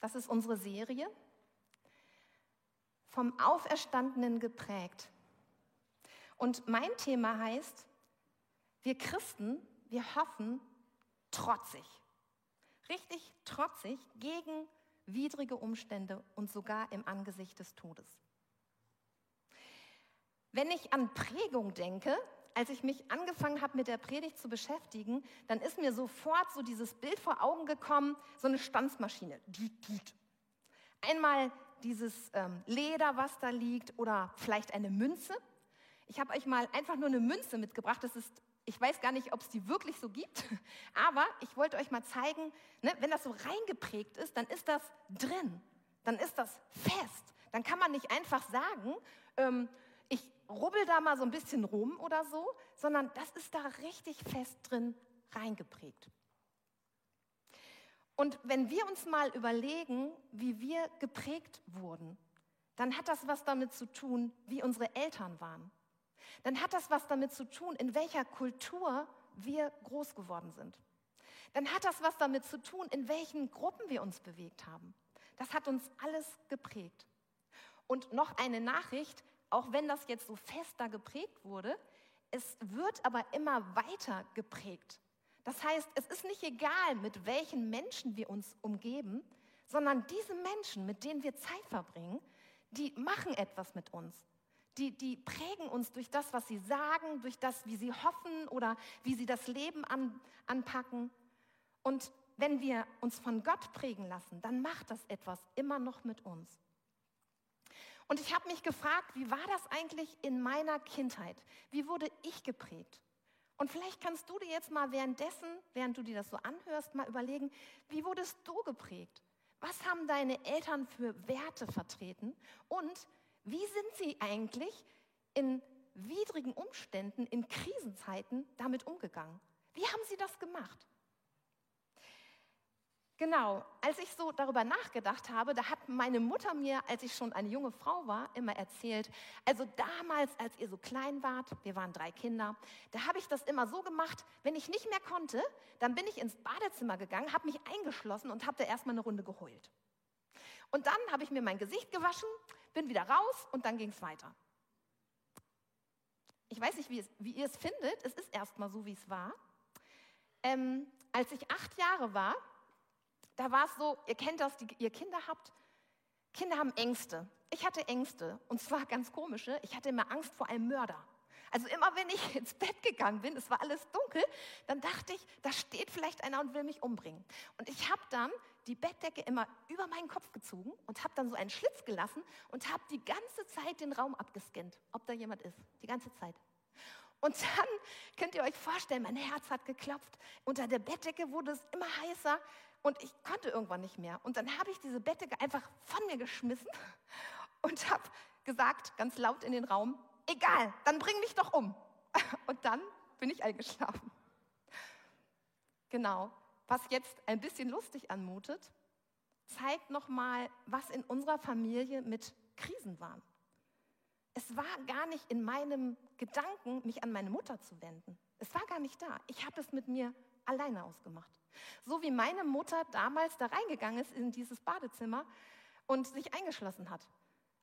Das ist unsere Serie. Vom Auferstandenen geprägt. Und mein Thema heißt, wir Christen, wir hoffen trotzig. Richtig trotzig gegen widrige Umstände und sogar im Angesicht des Todes. Wenn ich an Prägung denke, als ich mich angefangen habe, mit der Predigt zu beschäftigen, dann ist mir sofort so dieses Bild vor Augen gekommen, so eine Stanzmaschine. Einmal dieses ähm, Leder, was da liegt, oder vielleicht eine Münze. Ich habe euch mal einfach nur eine Münze mitgebracht. Das ist, ich weiß gar nicht, ob es die wirklich so gibt, aber ich wollte euch mal zeigen, ne, wenn das so reingeprägt ist, dann ist das drin, dann ist das fest. Dann kann man nicht einfach sagen, ähm, ich rubbel da mal so ein bisschen rum oder so, sondern das ist da richtig fest drin reingeprägt. Und wenn wir uns mal überlegen, wie wir geprägt wurden, dann hat das was damit zu tun, wie unsere Eltern waren. Dann hat das was damit zu tun, in welcher Kultur wir groß geworden sind. Dann hat das was damit zu tun, in welchen Gruppen wir uns bewegt haben. Das hat uns alles geprägt. Und noch eine Nachricht, auch wenn das jetzt so fester geprägt wurde, es wird aber immer weiter geprägt. Das heißt, es ist nicht egal, mit welchen Menschen wir uns umgeben, sondern diese Menschen, mit denen wir Zeit verbringen, die machen etwas mit uns. Die, die prägen uns durch das, was sie sagen, durch das, wie sie hoffen oder wie sie das Leben an, anpacken. Und wenn wir uns von Gott prägen lassen, dann macht das etwas immer noch mit uns. Und ich habe mich gefragt, wie war das eigentlich in meiner Kindheit? Wie wurde ich geprägt? Und vielleicht kannst du dir jetzt mal währenddessen, während du dir das so anhörst, mal überlegen, wie wurdest du geprägt? Was haben deine Eltern für Werte vertreten? Und wie sind sie eigentlich in widrigen Umständen, in Krisenzeiten damit umgegangen? Wie haben sie das gemacht? Genau, als ich so darüber nachgedacht habe, da hat meine Mutter mir, als ich schon eine junge Frau war, immer erzählt, also damals, als ihr so klein wart, wir waren drei Kinder, da habe ich das immer so gemacht, wenn ich nicht mehr konnte, dann bin ich ins Badezimmer gegangen, habe mich eingeschlossen und habe da erstmal eine Runde geheult. Und dann habe ich mir mein Gesicht gewaschen, bin wieder raus und dann ging es weiter. Ich weiß nicht, wie, es, wie, ihr es findet, es ist erstmal so, wie es war. Ähm, als ich acht Jahre war, da war es so, ihr kennt das, die ihr Kinder habt. Kinder haben Ängste. Ich hatte Ängste und zwar ganz komische. Ich hatte immer Angst vor einem Mörder. Also immer wenn ich ins Bett gegangen bin, es war alles dunkel, dann dachte ich, da steht vielleicht einer und will mich umbringen. Und ich habe dann die Bettdecke immer über meinen Kopf gezogen und habe dann so einen Schlitz gelassen und habe die ganze Zeit den Raum abgescannt, ob da jemand ist. Die ganze Zeit. Und dann könnt ihr euch vorstellen, mein Herz hat geklopft. Unter der Bettdecke wurde es immer heißer und ich konnte irgendwann nicht mehr. Und dann habe ich diese Bettdecke einfach von mir geschmissen und habe gesagt, ganz laut in den Raum, egal, dann bring mich doch um. Und dann bin ich eingeschlafen. Genau, was jetzt ein bisschen lustig anmutet, zeigt nochmal, was in unserer Familie mit Krisen waren. Es war gar nicht in meinem Gedanken, mich an meine Mutter zu wenden. Es war gar nicht da. Ich habe es mit mir alleine ausgemacht. So wie meine Mutter damals da reingegangen ist in dieses Badezimmer und sich eingeschlossen hat.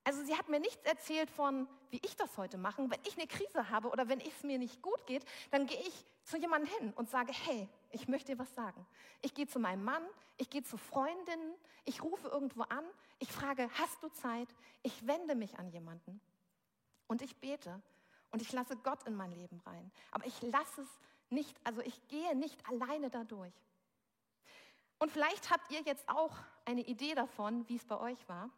Also sie hat mir nichts erzählt von, wie ich das heute mache. Wenn ich eine Krise habe oder wenn es mir nicht gut geht, dann gehe ich zu jemandem hin und sage, hey, ich möchte dir was sagen. Ich gehe zu meinem Mann, ich gehe zu Freundinnen, ich rufe irgendwo an, ich frage, hast du Zeit? Ich wende mich an jemanden. Und ich bete und ich lasse Gott in mein Leben rein. Aber ich lasse es nicht, also ich gehe nicht alleine dadurch. Und vielleicht habt ihr jetzt auch eine Idee davon, wie es bei euch war.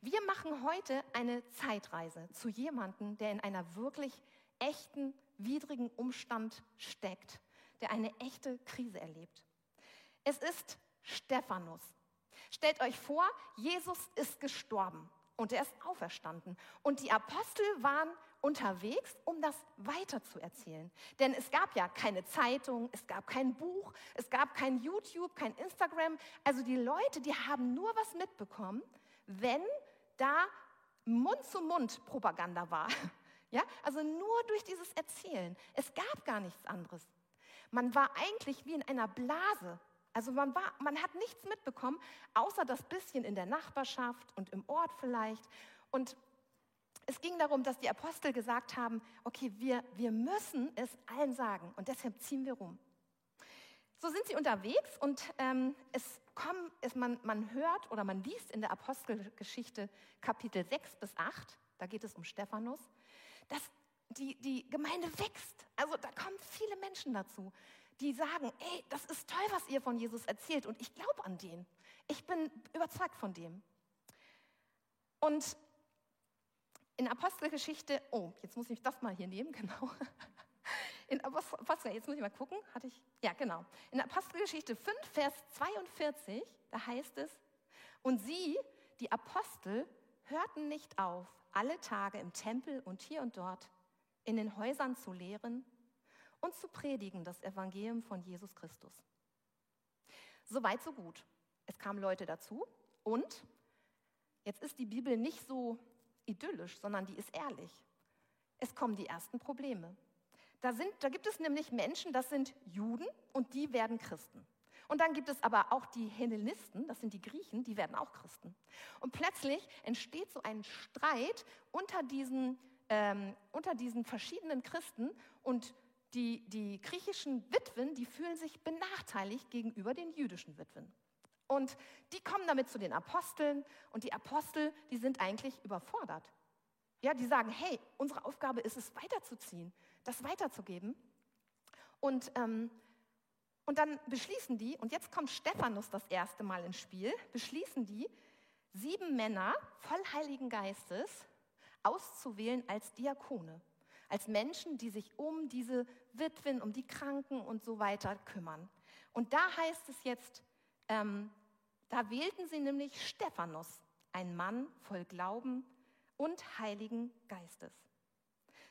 Wir machen heute eine Zeitreise zu jemandem, der in einer wirklich echten, widrigen Umstand steckt, der eine echte Krise erlebt. Es ist Stephanus. Stellt euch vor, Jesus ist gestorben und er ist auferstanden. Und die Apostel waren unterwegs, um das weiterzuerzählen. Denn es gab ja keine Zeitung, es gab kein Buch, es gab kein YouTube, kein Instagram. Also die Leute, die haben nur was mitbekommen, wenn da Mund-zu-Mund-Propaganda war. Ja, also nur durch dieses Erzählen. Es gab gar nichts anderes. Man war eigentlich wie in einer Blase Also man, war, man hat nichts mitbekommen, außer das bisschen in der Nachbarschaft und im Ort vielleicht. Und es ging darum, dass die Apostel gesagt haben, okay, wir, wir müssen es allen sagen und deshalb ziehen wir rum. So sind sie unterwegs und ähm, es kommen, es, man, man hört oder man liest in der Apostelgeschichte Kapitel 6 bis 8, da geht es um Stephanus, dass die, die Gemeinde wächst. Also da kommen viele Menschen dazu, die sagen, ey, das ist toll, was ihr von Jesus erzählt und ich glaube an den. Ich bin überzeugt von dem. Und in Apostelgeschichte, oh, jetzt muss ich das mal hier nehmen, genau. In Apostel, jetzt muss ich mal gucken, hatte ich, ja genau. In Apostelgeschichte 5, Vers 42, da heißt es, und sie, die Apostel, hörten nicht auf, alle Tage im Tempel und hier und dort in den Häusern zu lehren und zu predigen das Evangelium von Jesus Christus. Soweit, so gut. Es kamen Leute dazu und jetzt ist die Bibel nicht so idyllisch, sondern die ist ehrlich. Es kommen die ersten Probleme. Da, sind, da gibt es nämlich Menschen, das sind Juden und die werden Christen. Und dann gibt es aber auch die Hellenisten, das sind die Griechen, die werden auch Christen. Und plötzlich entsteht so ein Streit unter diesen, ähm, unter diesen verschiedenen Christen und die, die griechischen Witwen, die fühlen sich benachteiligt gegenüber den jüdischen Witwen. Und die kommen damit zu den Aposteln und die Apostel, die sind eigentlich überfordert. Ja, die sagen, hey, unsere Aufgabe ist es weiterzuziehen das weiterzugeben. Und, ähm, und dann beschließen die, und jetzt kommt Stephanus das erste Mal ins Spiel, beschließen die, sieben Männer voll Heiligen Geistes auszuwählen als Diakone, als Menschen, die sich um diese Witwen, um die Kranken und so weiter kümmern. Und da heißt es jetzt, ähm, da wählten sie nämlich Stephanus, ein Mann voll Glauben und Heiligen Geistes.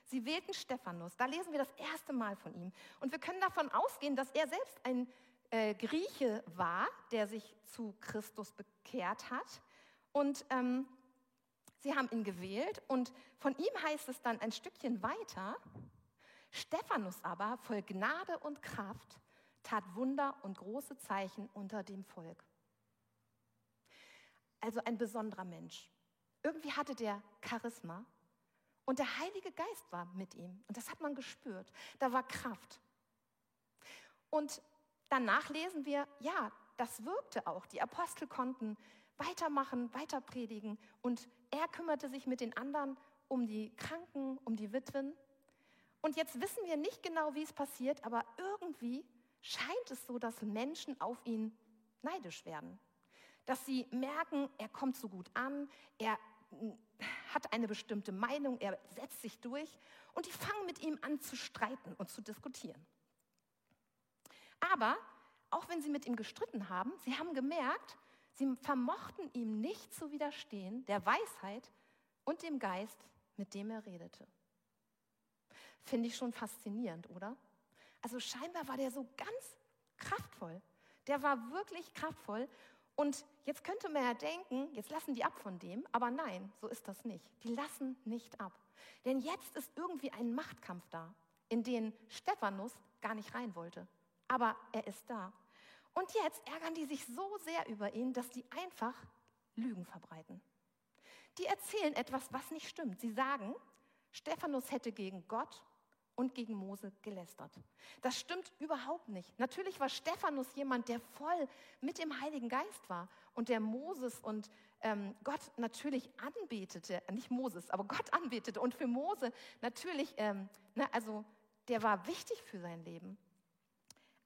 Sie wählten Stephanus. Da lesen wir das erste Mal von ihm. Und wir können davon ausgehen, dass er selbst ein äh, Grieche war, der sich zu Christus bekehrt hat. Und ähm, sie haben ihn gewählt. Und von ihm heißt es dann ein Stückchen weiter, Stephanus aber, voll Gnade und Kraft, tat Wunder und große Zeichen unter dem Volk. Also ein besonderer Mensch. Irgendwie hatte der Charisma und der Heilige Geist war mit ihm. Und das hat man gespürt. Da war Kraft. Und danach lesen wir, ja, das wirkte auch. Die Apostel konnten weitermachen, weiter predigen. Und er kümmerte sich mit den anderen um die Kranken, um die Witwen. Und jetzt wissen wir nicht genau, wie es passiert, aber irgendwie scheint es so, dass Menschen auf ihn neidisch werden. Dass sie merken, er kommt so gut an, er hat eine bestimmte Meinung, er setzt sich durch und die fangen mit ihm an zu streiten und zu diskutieren. Aber auch wenn sie mit ihm gestritten haben, sie haben gemerkt, sie vermochten ihm nicht zu widerstehen, der Weisheit und dem Geist, mit dem er redete. Finde ich schon faszinierend, oder? Also scheinbar war der so ganz kraftvoll. Der war wirklich kraftvoll und jetzt könnte man ja denken, jetzt lassen die ab von dem, aber nein, so ist das nicht. Die lassen nicht ab. Denn jetzt ist irgendwie ein Machtkampf da, in den Stephanus gar nicht rein wollte. Aber er ist da. Und jetzt ärgern die sich so sehr über ihn, dass die einfach Lügen verbreiten. Die erzählen etwas, was nicht stimmt. Sie sagen, Stephanus hätte gegen Gott und gegen Mose gelästert. Das stimmt überhaupt nicht. Natürlich war Stephanus jemand, der voll mit dem Heiligen Geist war und der Moses und ähm, Gott natürlich anbetete, nicht Moses, aber Gott anbetete und für Mose natürlich, ähm, ne, also der war wichtig für sein Leben.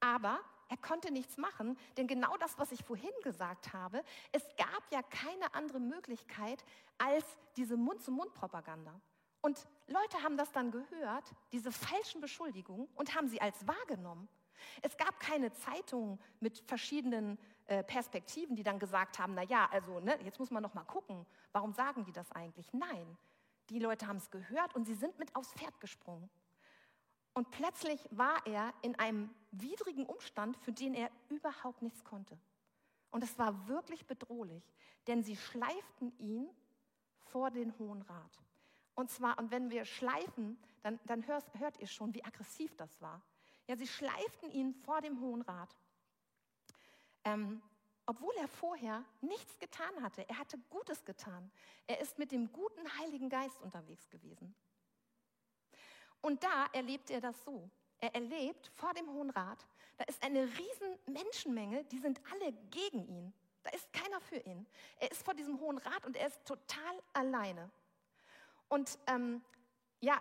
Aber er konnte nichts machen, denn genau das, was ich vorhin gesagt habe, es gab ja keine andere Möglichkeit als diese Mund-zu-Mund-Propaganda. Und Leute haben das dann gehört, diese falschen Beschuldigungen, und haben sie als wahrgenommen. Es gab keine Zeitungen mit verschiedenen äh, Perspektiven, die dann gesagt haben, na ja, also ne, jetzt muss man noch mal gucken, warum sagen die das eigentlich? Nein, die Leute haben es gehört und sie sind mit aufs Pferd gesprungen. Und plötzlich war er in einem widrigen Umstand, für den er überhaupt nichts konnte. Und es war wirklich bedrohlich, denn sie schleiften ihn vor den Hohen Rat. Und zwar, und wenn wir schleifen, dann, dann hört, hört ihr schon, wie aggressiv das war. Ja, sie schleiften ihn vor dem Hohen Rat. Ähm, obwohl er vorher nichts getan hatte. Er hatte Gutes getan. Er ist mit dem guten Heiligen Geist unterwegs gewesen. Und da erlebt er das so. Er erlebt vor dem Hohen Rat, da ist eine riesen Menschenmenge, die sind alle gegen ihn. Da ist keiner für ihn. Er ist vor diesem Hohen Rat und er ist total alleine. Und ähm, ja,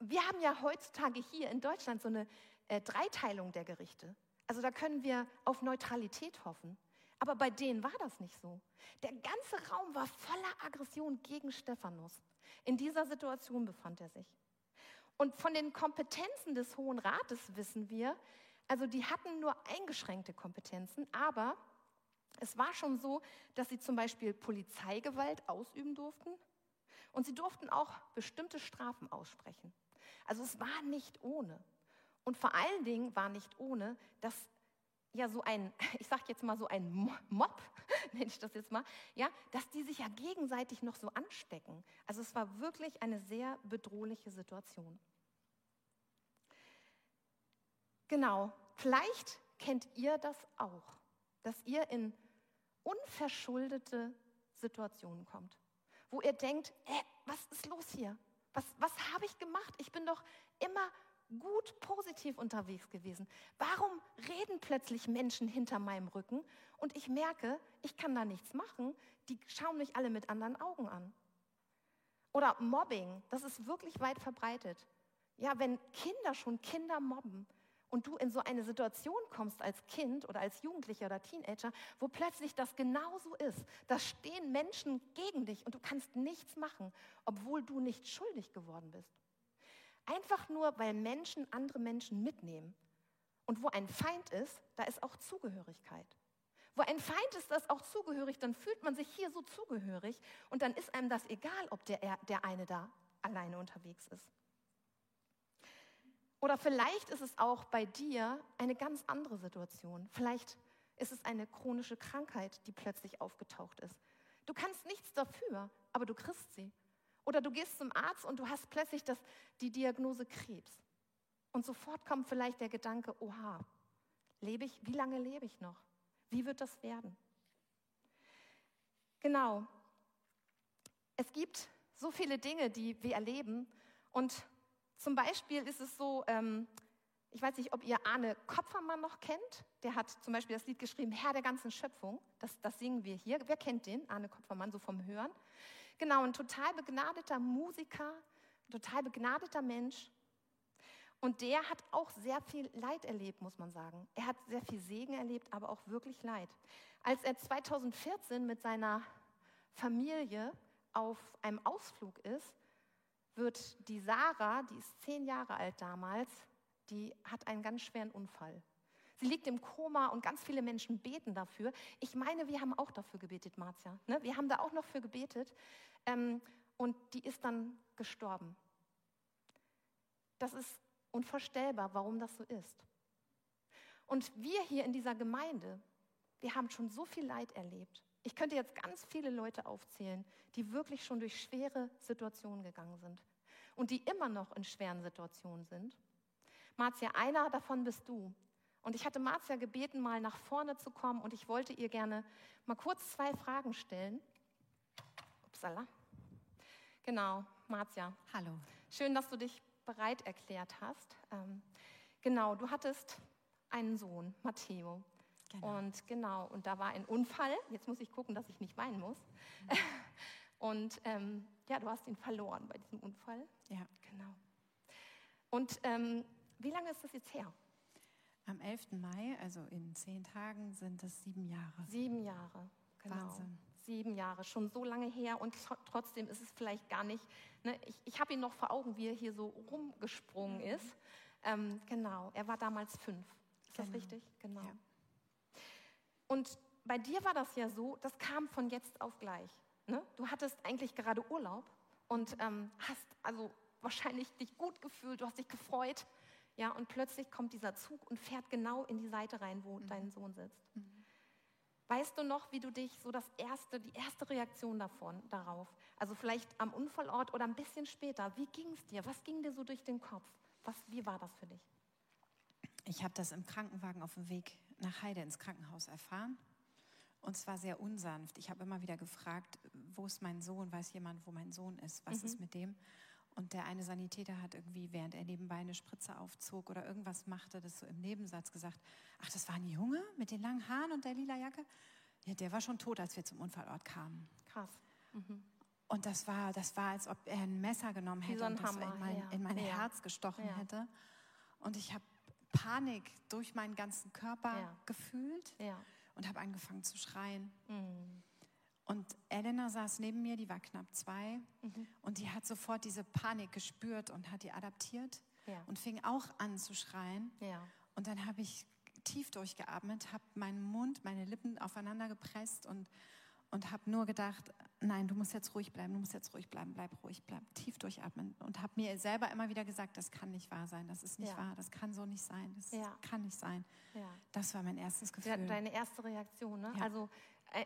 wir haben ja heutzutage hier in Deutschland so eine äh, Dreiteilung der Gerichte. Also da können wir auf Neutralität hoffen. Aber bei denen war das nicht so. Der ganze Raum war voller Aggression gegen Stephanus. In dieser Situation befand er sich. Und von den Kompetenzen des Hohen Rates wissen wir, also die hatten nur eingeschränkte Kompetenzen, aber es war schon so, dass sie zum Beispiel Polizeigewalt ausüben durften und sie durften auch bestimmte Strafen aussprechen. Also es war nicht ohne. Und vor allen Dingen war nicht ohne, dass ja so ein, ich sage jetzt mal so ein Mob, nenne ich das jetzt mal, ja, dass die sich ja gegenseitig noch so anstecken. Also es war wirklich eine sehr bedrohliche Situation. Genau, vielleicht kennt ihr das auch, dass ihr in unverschuldete Situationen kommt, wo ihr denkt, äh, was ist los hier? Was, was habe ich gemacht? Ich bin doch immer gut positiv unterwegs gewesen. Warum reden plötzlich Menschen hinter meinem Rücken und ich merke, ich kann da nichts machen? Die schauen mich alle mit anderen Augen an. Oder Mobbing, das ist wirklich weit verbreitet. Ja, wenn Kinder schon Kinder mobben, und du in so eine Situation kommst als Kind oder als Jugendlicher oder Teenager, wo plötzlich das genauso ist. Da stehen Menschen gegen dich und du kannst nichts machen, obwohl du nicht schuldig geworden bist. Einfach nur, weil Menschen andere Menschen mitnehmen. Und wo ein Feind ist, da ist auch Zugehörigkeit. Wo ein Feind ist, da ist auch zugehörig, dann fühlt man sich hier so zugehörig und dann ist einem das egal, ob der, der eine da alleine unterwegs ist. Oder vielleicht ist es auch bei dir eine ganz andere Situation. Vielleicht ist es eine chronische Krankheit, die plötzlich aufgetaucht ist. Du kannst nichts dafür, aber du kriegst sie. Oder du gehst zum Arzt und du hast plötzlich das, die Diagnose Krebs. Und sofort kommt vielleicht der Gedanke, oha, lebe ich, wie lange lebe ich noch? Wie wird das werden? Genau. Es gibt so viele Dinge, die wir erleben und zum Beispiel ist es so, ähm, ich weiß nicht, ob ihr Arne Kopfermann noch kennt. Der hat zum Beispiel das Lied geschrieben, Herr der ganzen Schöpfung. Das, das singen wir hier. Wer kennt den? Arne Kopfermann, so vom Hören. Genau, ein total begnadeter Musiker, ein total begnadeter Mensch. Und der hat auch sehr viel Leid erlebt, muss man sagen. Er hat sehr viel Segen erlebt, aber auch wirklich Leid. Als er 2014 mit seiner Familie auf einem Ausflug ist, wird die Sarah, die ist zehn Jahre alt damals, die hat einen ganz schweren Unfall. Sie liegt im Koma und ganz viele Menschen beten dafür. Ich meine, wir haben auch dafür gebetet, Marzia. Ne? Wir haben da auch noch für gebetet. Ähm, und die ist dann gestorben. Das ist unvorstellbar, warum das so ist. Und wir hier in dieser Gemeinde, wir haben schon so viel Leid erlebt. Ich könnte jetzt ganz viele Leute aufzählen, die wirklich schon durch schwere Situationen gegangen sind und die immer noch in schweren Situationen sind. Marzia, einer davon bist du. Und ich hatte Marzia gebeten, mal nach vorne zu kommen und ich wollte ihr gerne mal kurz zwei Fragen stellen. Upsala. Genau, Marzia. Hallo. Schön, dass du dich bereit erklärt hast. Ähm, genau, du hattest einen Sohn, Matteo. Genau. Und genau, und da war ein Unfall. Jetzt muss ich gucken, dass ich nicht weinen muss. Mhm. Und ähm, ja, du hast ihn verloren bei diesem Unfall. Ja. Genau. Und ähm, wie lange ist das jetzt her? Am 11. Mai, also in zehn Tagen, sind es sieben Jahre. Sieben Jahre, genau. Wahnsinn. Sieben Jahre, schon so lange her und trotzdem ist es vielleicht gar nicht. Ne, ich ich habe ihn noch vor Augen, wie er hier so rumgesprungen mhm. ist. Ähm, genau, er war damals fünf. Ist genau. das richtig? Genau. Ja. Und bei dir war das ja so, das kam von jetzt auf gleich. Ne? Du hattest eigentlich gerade Urlaub und ähm, hast also wahrscheinlich dich gut gefühlt, du hast dich gefreut. Ja, und plötzlich kommt dieser Zug und fährt genau in die Seite rein, wo mhm. dein Sohn sitzt. Mhm. Weißt du noch, wie du dich so das erste, die erste Reaktion davon, darauf, also vielleicht am Unfallort oder ein bisschen später, wie ging es dir? Was ging dir so durch den Kopf? Was, wie war das für dich? Ich habe das im Krankenwagen auf dem Weg nach Heide ins Krankenhaus erfahren. Und zwar sehr unsanft. Ich habe immer wieder gefragt, wo ist mein Sohn? Weiß jemand, wo mein Sohn ist? Was mhm. ist mit dem? Und der eine Sanitäter hat irgendwie, während er nebenbei eine Spritze aufzog oder irgendwas machte, das so im Nebensatz gesagt, ach, das war ein Junge mit den langen Haaren und der lila Jacke? Ja, der war schon tot, als wir zum Unfallort kamen. Krass. Mhm. Und das war, das war, als ob er ein Messer genommen hätte so und das in mein, ja. in mein ja. Herz gestochen ja. hätte. Und ich habe Panik durch meinen ganzen Körper gefühlt und habe angefangen zu schreien. Mhm. Und Elena saß neben mir, die war knapp zwei, mhm. und die hat sofort diese Panik gespürt und hat die adaptiert ja. und fing auch an zu schreien. Ja. Und dann habe ich tief durchgeatmet, habe meinen Mund, meine Lippen aufeinander gepresst und, und habe nur gedacht, nein, du musst jetzt ruhig bleiben, du musst jetzt ruhig bleiben, bleib ruhig, bleib tief durchatmen. Und habe mir selber immer wieder gesagt, das kann nicht wahr sein, das ist nicht ja. wahr, das kann so nicht sein, das kann nicht sein. Das war mein erstes Gefühl. Deine erste Reaktion, ne? Also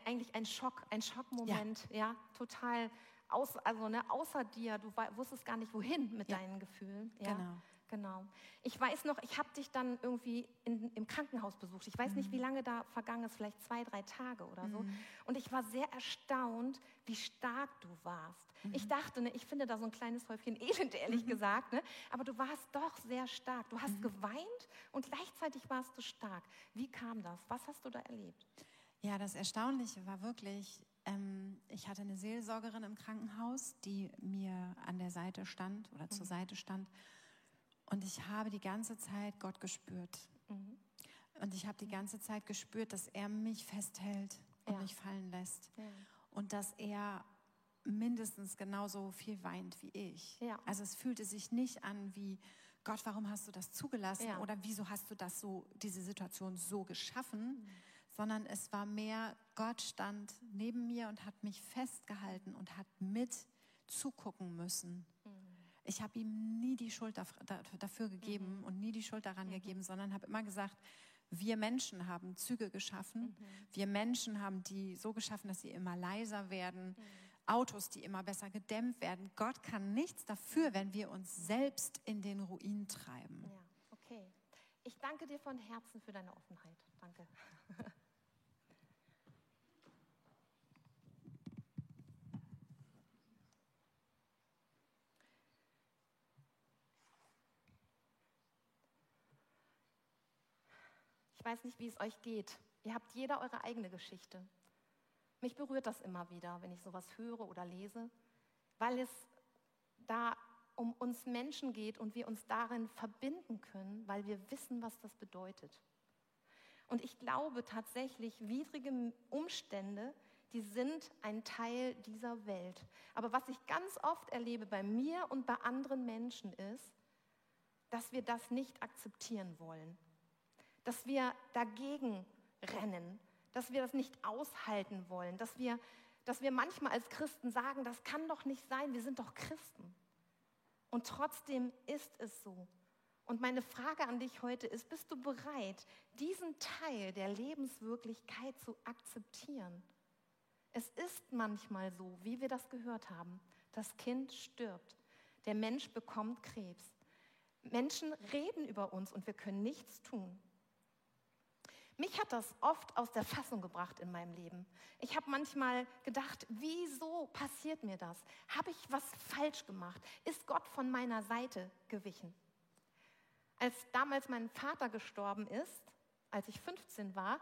eigentlich ein Schock, ein Schockmoment, ja, ja total aus, also ne, außer dir, du wusstest gar nicht wohin mit ja. deinen Gefühlen. Ja. Genau. Genau. Ich weiß noch, ich habe dich dann irgendwie in, im Krankenhaus besucht. Ich weiß mhm. nicht, wie lange da vergangen ist, vielleicht zwei, drei Tage oder mhm. so. Und ich war sehr erstaunt, wie stark du warst. Mhm. Ich dachte, ne, ich finde da so ein kleines Häufchen Elend, ehrlich mhm. gesagt. Ne? Aber du warst doch sehr stark. Du hast mhm. geweint und gleichzeitig warst du stark. Wie kam das? Was hast du da erlebt? Ja, das Erstaunliche war wirklich, ähm, ich hatte eine Seelsorgerin im Krankenhaus, die mir an der Seite stand oder mhm. zur Seite stand. Und ich habe die ganze Zeit Gott gespürt. Mhm. Und ich habe die ganze Zeit gespürt, dass er mich festhält und ja. mich fallen lässt. Ja. Und dass er mindestens genauso viel weint wie ich. Ja. Also es fühlte sich nicht an wie, Gott, warum hast du das zugelassen? Oder wieso hast du das so, diese Situation so geschaffen? Mhm sondern es war mehr, Gott stand neben mir und hat mich festgehalten und hat mit zugucken müssen. Mhm. Ich habe ihm nie die Schuld dafür gegeben mhm. und nie die Schuld daran mhm. gegeben, sondern habe immer gesagt, wir Menschen haben Züge geschaffen, mhm. wir Menschen haben die so geschaffen, dass sie immer leiser werden, mhm. Autos, die immer besser gedämmt werden. Gott kann nichts dafür, wenn wir uns selbst in den Ruin treiben. Ja, okay. Ich danke dir von Herzen für deine Offenheit. Danke. Weiß nicht, wie es euch geht. Ihr habt jeder eure eigene Geschichte. Mich berührt das immer wieder, wenn ich sowas höre oder lese, weil es da um uns Menschen geht und wir uns darin verbinden können, weil wir wissen, was das bedeutet. Und ich glaube tatsächlich, widrige Umstände, die sind ein Teil dieser Welt. Aber was ich ganz oft erlebe bei mir und bei anderen Menschen ist, dass wir das nicht akzeptieren wollen dass wir dagegen rennen, dass wir das nicht aushalten wollen, dass wir, dass wir manchmal als Christen sagen, das kann doch nicht sein, wir sind doch Christen. Und trotzdem ist es so. Und meine Frage an dich heute ist, bist du bereit, diesen Teil der Lebenswirklichkeit zu akzeptieren? Es ist manchmal so, wie wir das gehört haben, das Kind stirbt, der Mensch bekommt Krebs. Menschen reden über uns und wir können nichts tun. Mich hat das oft aus der Fassung gebracht in meinem Leben. Ich habe manchmal gedacht, wieso passiert mir das? Habe ich was falsch gemacht? Ist Gott von meiner Seite gewichen? Als damals mein Vater gestorben ist, als ich 15 war,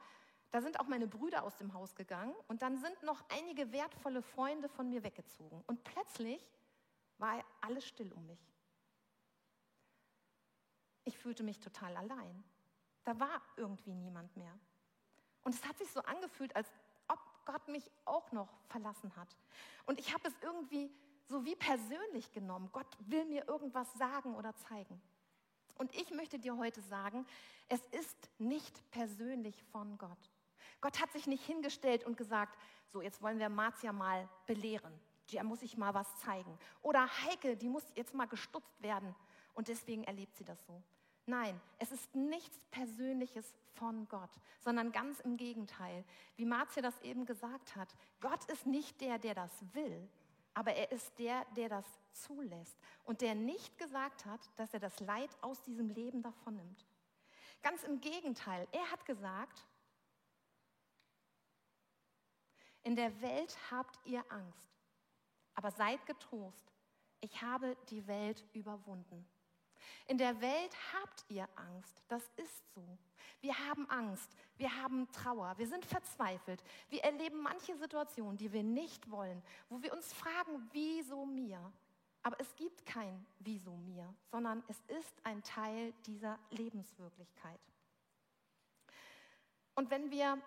da sind auch meine Brüder aus dem Haus gegangen und dann sind noch einige wertvolle Freunde von mir weggezogen. Und plötzlich war alles still um mich. Ich fühlte mich total allein. Da war irgendwie niemand mehr. Und es hat sich so angefühlt, als ob Gott mich auch noch verlassen hat. Und ich habe es irgendwie so wie persönlich genommen. Gott will mir irgendwas sagen oder zeigen. Und ich möchte dir heute sagen, es ist nicht persönlich von Gott. Gott hat sich nicht hingestellt und gesagt, so jetzt wollen wir Marzia mal belehren. Der muss ich mal was zeigen. Oder Heike, die muss jetzt mal gestutzt werden. Und deswegen erlebt sie das so. Nein, es ist nichts Persönliches von Gott, sondern ganz im Gegenteil. Wie Marzia das eben gesagt hat, Gott ist nicht der, der das will, aber er ist der, der das zulässt und der nicht gesagt hat, dass er das Leid aus diesem Leben davonnimmt. Ganz im Gegenteil, er hat gesagt, in der Welt habt ihr Angst, aber seid getrost, ich habe die Welt überwunden. In der Welt habt ihr Angst, das ist so. Wir haben Angst, wir haben Trauer, wir sind verzweifelt, wir erleben manche Situationen, die wir nicht wollen, wo wir uns fragen, wieso mir? Aber es gibt kein Wieso mir, sondern es ist ein Teil dieser Lebenswirklichkeit. Und wenn wir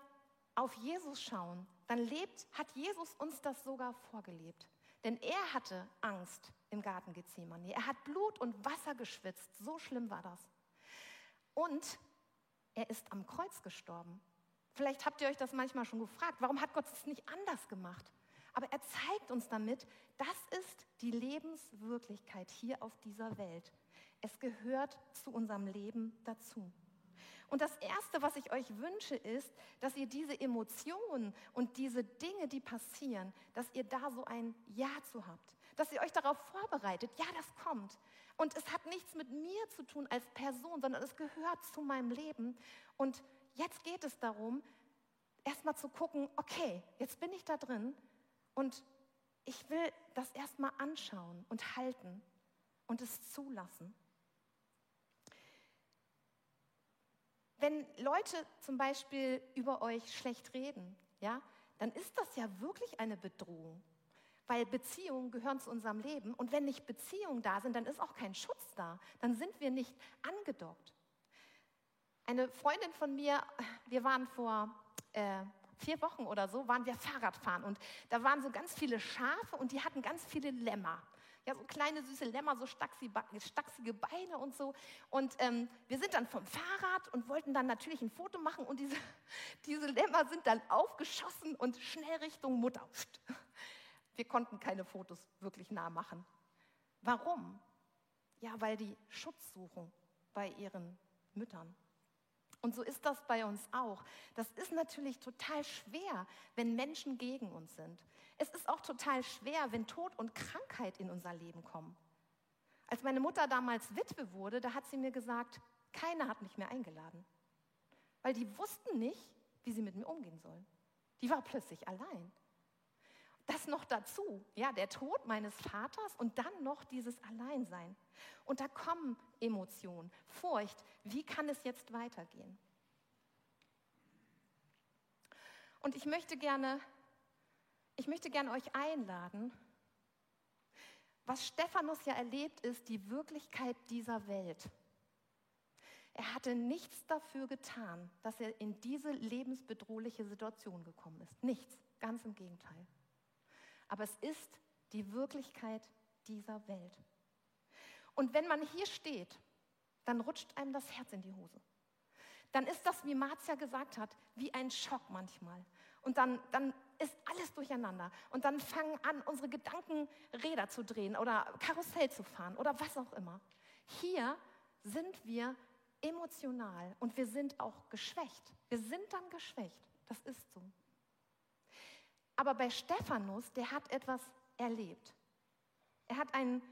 auf Jesus schauen, dann lebt, hat Jesus uns das sogar vorgelebt. Denn er hatte Angst im Garten Gethsemane. Er hat Blut und Wasser geschwitzt. So schlimm war das. Und er ist am Kreuz gestorben. Vielleicht habt ihr euch das manchmal schon gefragt. Warum hat Gott es nicht anders gemacht? Aber er zeigt uns damit, das ist die Lebenswirklichkeit hier auf dieser Welt. Es gehört zu unserem Leben dazu. Und das Erste, was ich euch wünsche, ist, dass ihr diese Emotionen und diese Dinge, die passieren, dass ihr da so ein Ja zu habt. Dass ihr euch darauf vorbereitet, ja, das kommt. Und es hat nichts mit mir zu tun als Person, sondern es gehört zu meinem Leben. Und jetzt geht es darum, erstmal zu gucken, okay, jetzt bin ich da drin und ich will das erstmal anschauen und halten und es zulassen. Wenn Leute zum Beispiel über euch schlecht reden, ja, dann ist das ja wirklich eine Bedrohung. Weil Beziehungen gehören zu unserem Leben und wenn nicht Beziehungen da sind, dann ist auch kein Schutz da. Dann sind wir nicht angedockt. Eine Freundin von mir, wir waren vor äh, vier Wochen oder so, waren wir Fahrradfahren und da waren so ganz viele Schafe und die hatten ganz viele Lämmer ja, so kleine süße Lämmer, so stachsige Beine und so. Und ähm, wir sind dann vom Fahrrad und wollten dann natürlich ein Foto machen und diese, diese Lämmer sind dann aufgeschossen und schnell Richtung Mutter. Wir konnten keine Fotos wirklich nah machen. Warum? Ja, weil die Schutz suchen bei ihren Müttern. Und so ist das bei uns auch. Das ist natürlich total schwer, wenn Menschen gegen uns sind. Es ist auch total schwer, wenn Tod und Krankheit in unser Leben kommen. Als meine Mutter damals Witwe wurde, da hat sie mir gesagt, keiner hat mich mehr eingeladen. Weil die wussten nicht, wie sie mit mir umgehen sollen. Die war plötzlich allein. Das noch dazu, ja, der Tod meines Vaters und dann noch dieses Alleinsein. Und da kommen Emotionen, Furcht. Wie kann es jetzt weitergehen? Und ich möchte gerne ich möchte gerne euch einladen. Was Stephanus ja erlebt, ist die Wirklichkeit dieser Welt. Er hatte nichts dafür getan, dass er in diese lebensbedrohliche Situation gekommen ist. Nichts, ganz im Gegenteil. Aber es ist die Wirklichkeit dieser Welt. Und wenn man hier steht, dann rutscht einem das Herz in die Hose. Dann ist das, wie Marzia gesagt hat, wie ein Schock manchmal. Und dann, dann ist alles durcheinander. Und dann fangen an, unsere Gedanken Räder zu drehen oder Karussell zu fahren oder was auch immer. Hier sind wir emotional und wir sind auch geschwächt. Wir sind dann geschwächt. Das ist so. Aber bei Stephanus, der hat etwas erlebt. Er hat einen,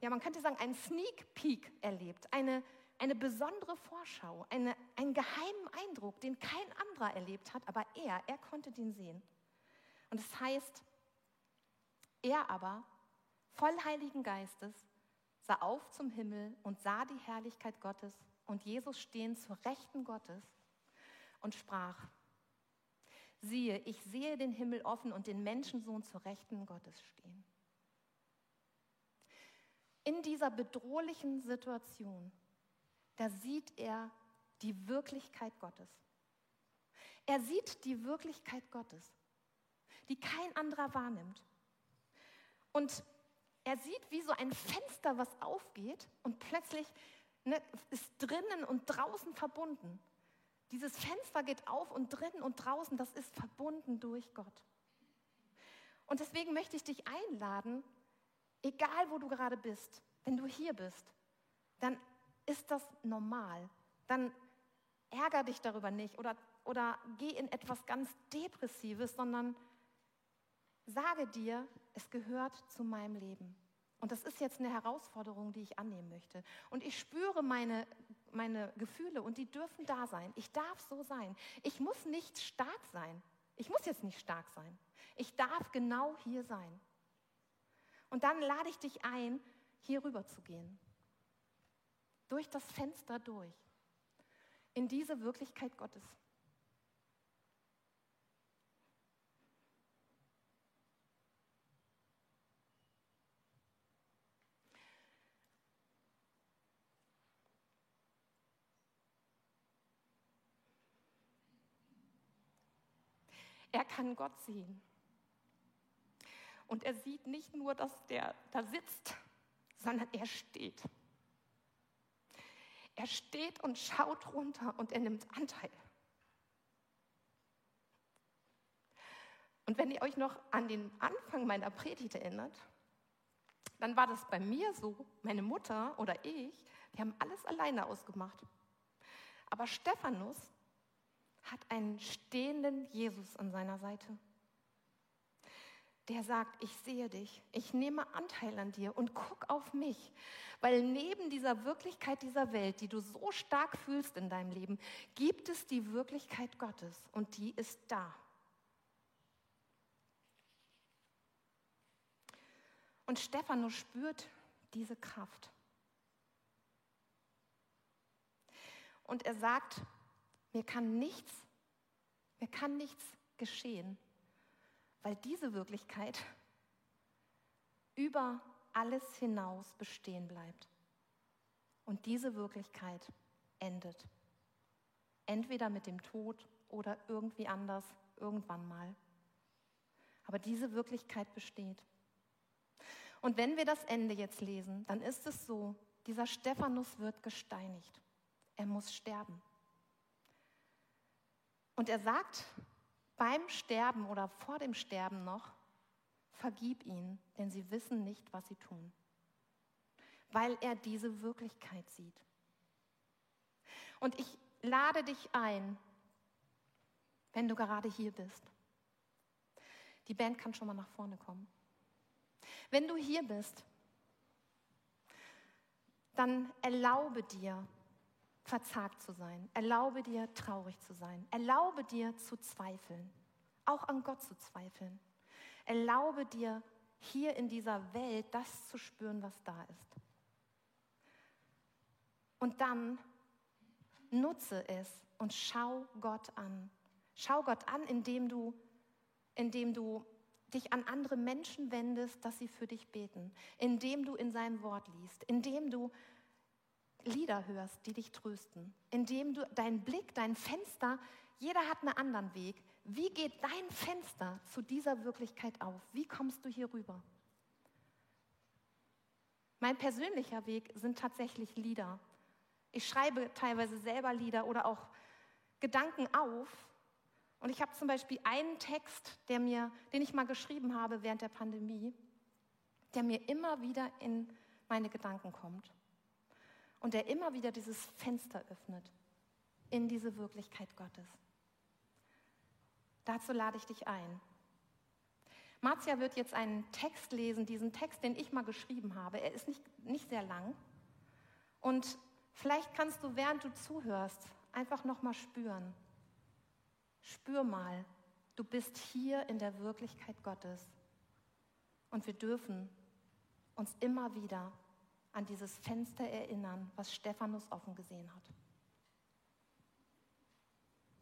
ja, man könnte sagen, einen Sneak Peek erlebt, eine, eine besondere Vorschau, eine, einen geheimen Eindruck, den kein anderer erlebt hat, aber er, er konnte den sehen. Und es heißt, er aber, voll Heiligen Geistes, sah auf zum Himmel und sah die Herrlichkeit Gottes und Jesus stehen zur Rechten Gottes und sprach, siehe, ich sehe den Himmel offen und den Menschensohn zur Rechten Gottes stehen. In dieser bedrohlichen Situation, da sieht er die Wirklichkeit Gottes. Er sieht die Wirklichkeit Gottes die kein anderer wahrnimmt. Und er sieht wie so ein Fenster, was aufgeht und plötzlich ne, ist drinnen und draußen verbunden. Dieses Fenster geht auf und drinnen und draußen, das ist verbunden durch Gott. Und deswegen möchte ich dich einladen, egal wo du gerade bist, wenn du hier bist, dann ist das normal. Dann ärger dich darüber nicht oder, oder geh in etwas ganz Depressives, sondern sage dir, es gehört zu meinem Leben. Und das ist jetzt eine Herausforderung, die ich annehmen möchte. Und ich spüre meine, meine Gefühle und die dürfen da sein. Ich darf so sein. Ich muss nicht stark sein. Ich muss jetzt nicht stark sein. Ich darf genau hier sein. Und dann lade ich dich ein, hier rüber zu gehen. Durch das Fenster durch. In diese Wirklichkeit Gottes. Er kann Gott sehen. Und er sieht nicht nur, dass der da sitzt, sondern er steht. Er steht und schaut runter und er nimmt Anteil. Und wenn ihr euch noch an den Anfang meiner Predigt erinnert, dann war das bei mir so, meine Mutter oder ich, wir haben alles alleine ausgemacht. Aber Stephanus hat einen stehenden Jesus an seiner Seite. Der sagt, ich sehe dich, ich nehme Anteil an dir und guck auf mich, weil neben dieser Wirklichkeit dieser Welt, die du so stark fühlst in deinem Leben, gibt es die Wirklichkeit Gottes und die ist da. Und Stephanus spürt diese Kraft. Und er sagt, mir kann nichts, mir kann nichts geschehen, weil diese Wirklichkeit über alles hinaus bestehen bleibt. Und diese Wirklichkeit endet. Entweder mit dem Tod oder irgendwie anders, irgendwann mal. Aber diese Wirklichkeit besteht. Und wenn wir das Ende jetzt lesen, dann ist es so, dieser Stephanus wird gesteinigt. Er muss sterben. Und er sagt beim Sterben oder vor dem Sterben noch, vergib ihnen, denn sie wissen nicht, was sie tun, weil er diese Wirklichkeit sieht. Und ich lade dich ein, wenn du gerade hier bist. Die Band kann schon mal nach vorne kommen. Wenn du hier bist, dann erlaube dir, verzagt zu sein. Erlaube dir, traurig zu sein. Erlaube dir, zu zweifeln. Auch an Gott zu zweifeln. Erlaube dir, hier in dieser Welt das zu spüren, was da ist. Und dann nutze es und schau Gott an. Schau Gott an, indem du, indem du dich an andere Menschen wendest, dass sie für dich beten, indem du in seinem Wort liest, indem du Lieder hörst, die dich trösten, indem du deinen Blick, dein Fenster, jeder hat einen anderen Weg. Wie geht dein Fenster zu dieser Wirklichkeit auf? Wie kommst du hier rüber? Mein persönlicher Weg sind tatsächlich Lieder. Ich schreibe teilweise selber Lieder oder auch Gedanken auf. Und ich habe zum Beispiel einen Text, der mir, den ich mal geschrieben habe während der Pandemie, der mir immer wieder in meine Gedanken kommt und der immer wieder dieses Fenster öffnet in diese Wirklichkeit Gottes. Dazu lade ich dich ein. Marzia wird jetzt einen Text lesen, diesen Text, den ich mal geschrieben habe. Er ist nicht, nicht sehr lang. Und vielleicht kannst du, während du zuhörst, einfach nochmal spüren. Spür mal, du bist hier in der Wirklichkeit Gottes. Und wir dürfen uns immer wieder an dieses Fenster erinnern, was Stephanus offen gesehen hat.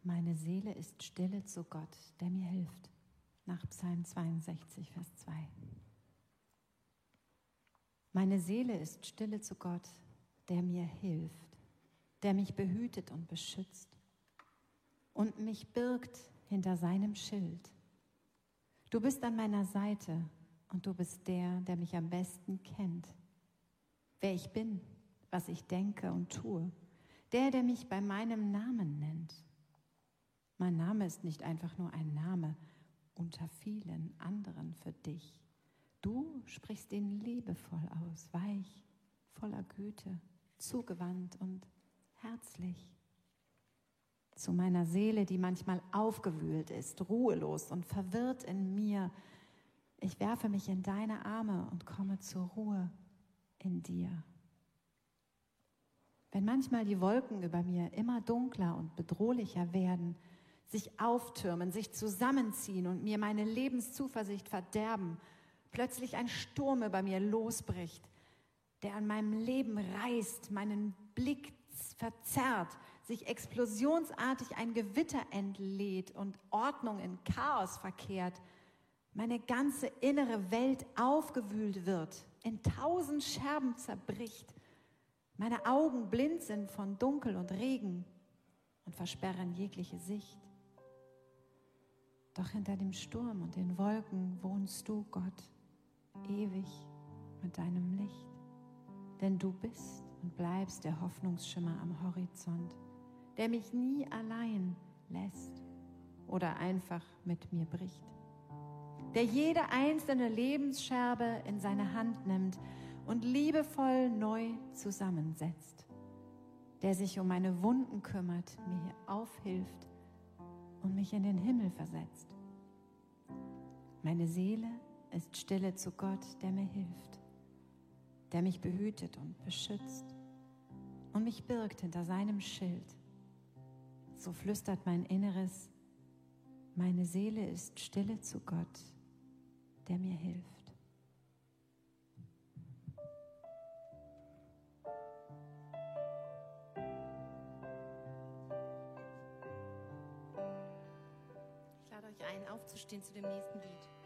Meine Seele ist stille zu Gott, der mir hilft. Nach Psalm 62, Vers 2. Meine Seele ist stille zu Gott, der mir hilft, der mich behütet und beschützt und mich birgt hinter seinem Schild. Du bist an meiner Seite und du bist der, der mich am besten kennt wer ich bin, was ich denke und tue. Der, der mich bei meinem Namen nennt. Mein Name ist nicht einfach nur ein Name unter vielen anderen für dich. Du sprichst ihn liebevoll aus, weich, voller Güte, zugewandt und herzlich. Zu meiner Seele, die manchmal aufgewühlt ist, ruhelos und verwirrt in mir. Ich werfe mich in deine Arme und komme zur Ruhe in dir. Wenn manchmal die Wolken über mir immer dunkler und bedrohlicher werden, sich auftürmen, sich zusammenziehen und mir meine Lebenszuversicht verderben, plötzlich ein Sturm über mir losbricht, der an meinem Leben reißt, meinen Blick verzerrt, sich explosionsartig ein Gewitter entlädt und Ordnung in Chaos verkehrt, meine ganze innere Welt aufgewühlt wird, in tausend Scherben zerbricht, meine Augen blind sind von Dunkel und Regen und versperren jegliche Sicht. Doch hinter dem Sturm und den Wolken wohnst du, Gott, ewig mit deinem Licht. Denn du bist und bleibst der Hoffnungsschimmer am Horizont, der mich nie allein lässt oder einfach mit mir bricht. Der jede einzelne Lebensscherbe in seine Hand nimmt und liebevoll neu zusammensetzt. Der sich um meine Wunden kümmert, mir aufhilft und mich in den Himmel versetzt. Meine Seele ist stille zu Gott, der mir hilft, der mich behütet und beschützt und mich birgt hinter seinem Schild. So flüstert mein Inneres, meine Seele ist stille zu Gott, der mir hilft. Ich lade euch ein, aufzustehen zu dem nächsten Lied.